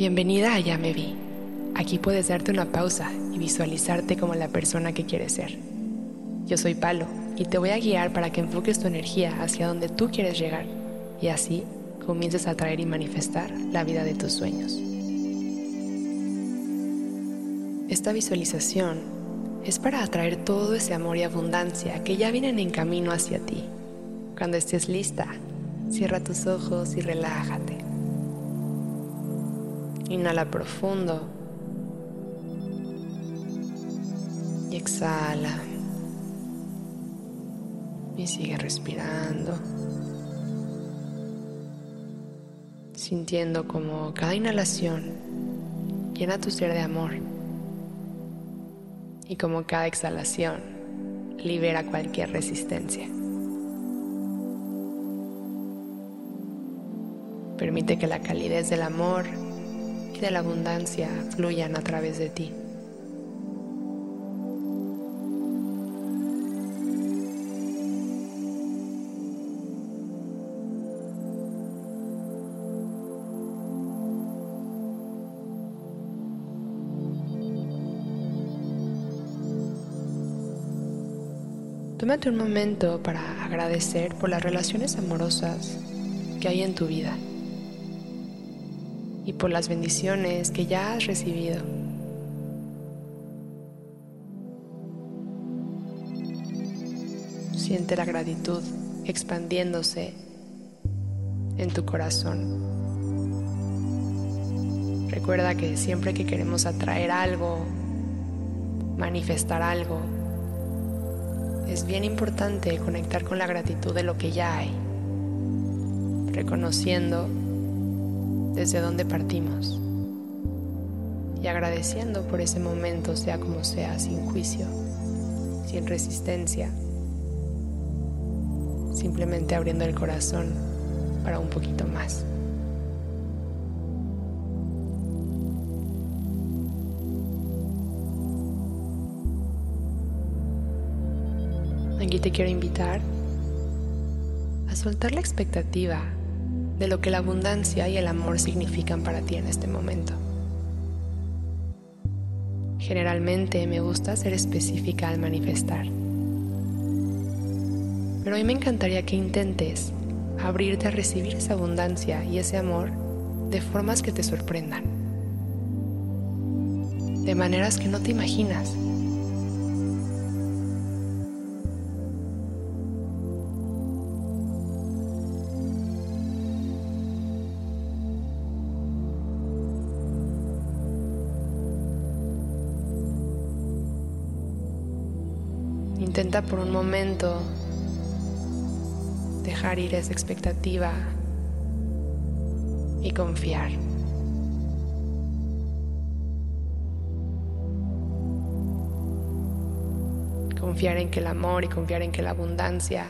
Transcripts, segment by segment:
Bienvenida a Ya Me Vi. Aquí puedes darte una pausa y visualizarte como la persona que quieres ser. Yo soy Palo y te voy a guiar para que enfoques tu energía hacia donde tú quieres llegar y así comiences a atraer y manifestar la vida de tus sueños. Esta visualización es para atraer todo ese amor y abundancia que ya vienen en camino hacia ti. Cuando estés lista, cierra tus ojos y relájate. Inhala profundo y exhala. Y sigue respirando. Sintiendo como cada inhalación llena tu ser de amor. Y como cada exhalación libera cualquier resistencia. Permite que la calidez del amor de la abundancia fluyan a través de ti. Tómate un momento para agradecer por las relaciones amorosas que hay en tu vida y por las bendiciones que ya has recibido. Siente la gratitud expandiéndose en tu corazón. Recuerda que siempre que queremos atraer algo, manifestar algo, es bien importante conectar con la gratitud de lo que ya hay, reconociendo desde donde partimos y agradeciendo por ese momento, sea como sea, sin juicio, sin resistencia, simplemente abriendo el corazón para un poquito más. Aquí te quiero invitar a soltar la expectativa de lo que la abundancia y el amor significan para ti en este momento. Generalmente me gusta ser específica al manifestar, pero hoy me encantaría que intentes abrirte a recibir esa abundancia y ese amor de formas que te sorprendan, de maneras que no te imaginas Intenta por un momento dejar ir esa expectativa y confiar. Confiar en que el amor y confiar en que la abundancia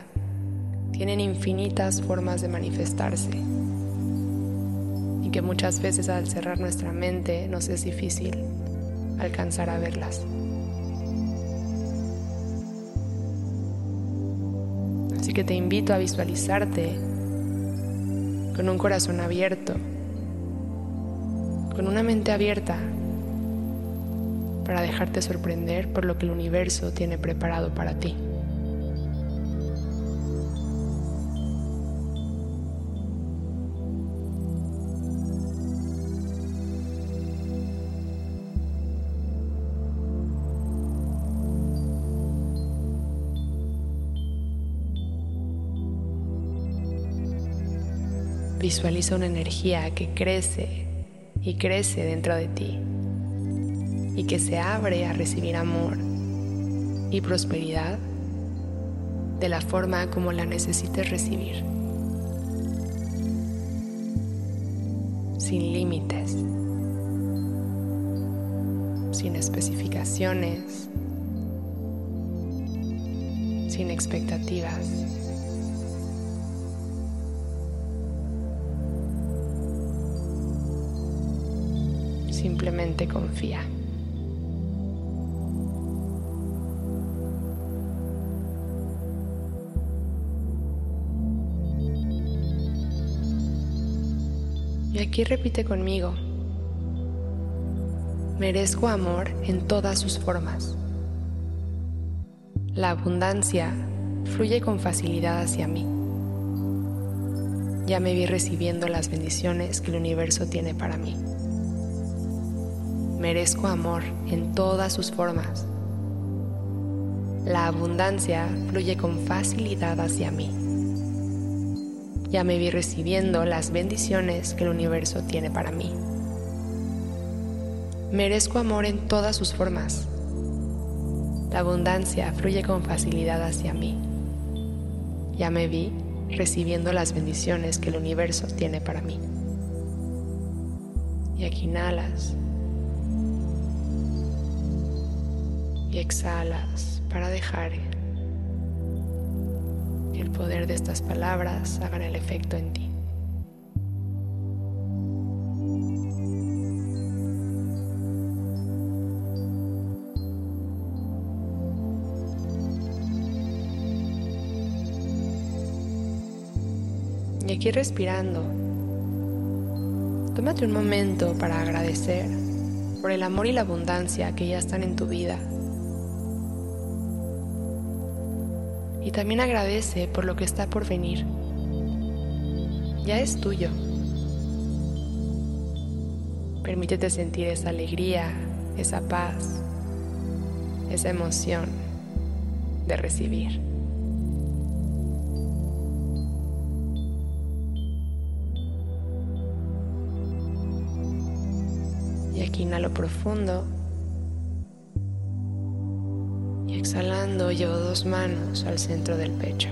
tienen infinitas formas de manifestarse y que muchas veces al cerrar nuestra mente nos es difícil alcanzar a verlas. Así que te invito a visualizarte con un corazón abierto, con una mente abierta para dejarte sorprender por lo que el universo tiene preparado para ti. Visualiza una energía que crece y crece dentro de ti y que se abre a recibir amor y prosperidad de la forma como la necesites recibir. Sin límites, sin especificaciones, sin expectativas. Simplemente confía. Y aquí repite conmigo, Merezco amor en todas sus formas. La abundancia fluye con facilidad hacia mí. Ya me vi recibiendo las bendiciones que el universo tiene para mí. Merezco amor en todas sus formas. La abundancia fluye con facilidad hacia mí. Ya me vi recibiendo las bendiciones que el universo tiene para mí. Merezco amor en todas sus formas. La abundancia fluye con facilidad hacia mí. Ya me vi recibiendo las bendiciones que el universo tiene para mí. Y aquí inhalas y exhalas para dejar que el poder de estas palabras hagan el efecto en ti. Y aquí respirando, tómate un momento para agradecer por el amor y la abundancia que ya están en tu vida. Y también agradece por lo que está por venir. Ya es tuyo. Permítete sentir esa alegría, esa paz, esa emoción de recibir. inhalo profundo. Exhalando llevo dos manos al centro del pecho.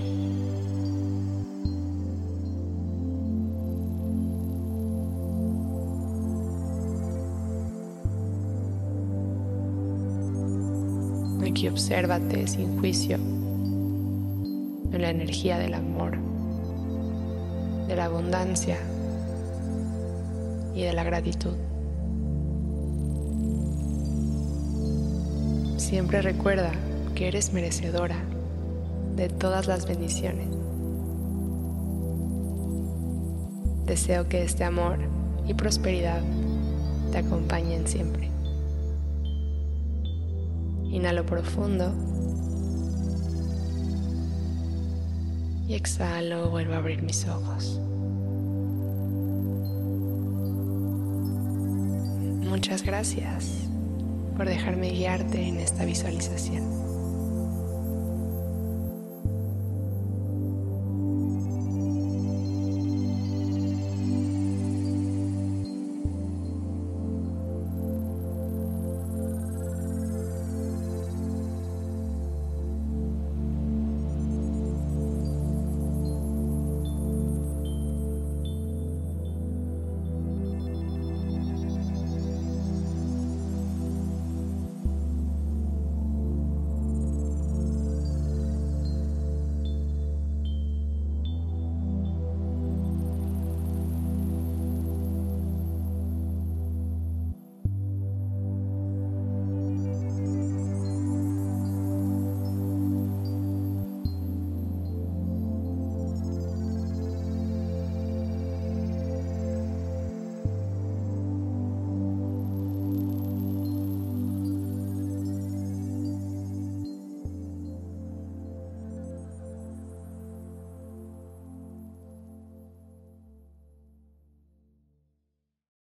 Aquí obsérvate sin juicio en la energía del amor, de la abundancia y de la gratitud. Siempre recuerda que eres merecedora de todas las bendiciones. Deseo que este amor y prosperidad te acompañen siempre. Inhalo profundo y exhalo, vuelvo a abrir mis ojos. Muchas gracias por dejarme guiarte en esta visualización.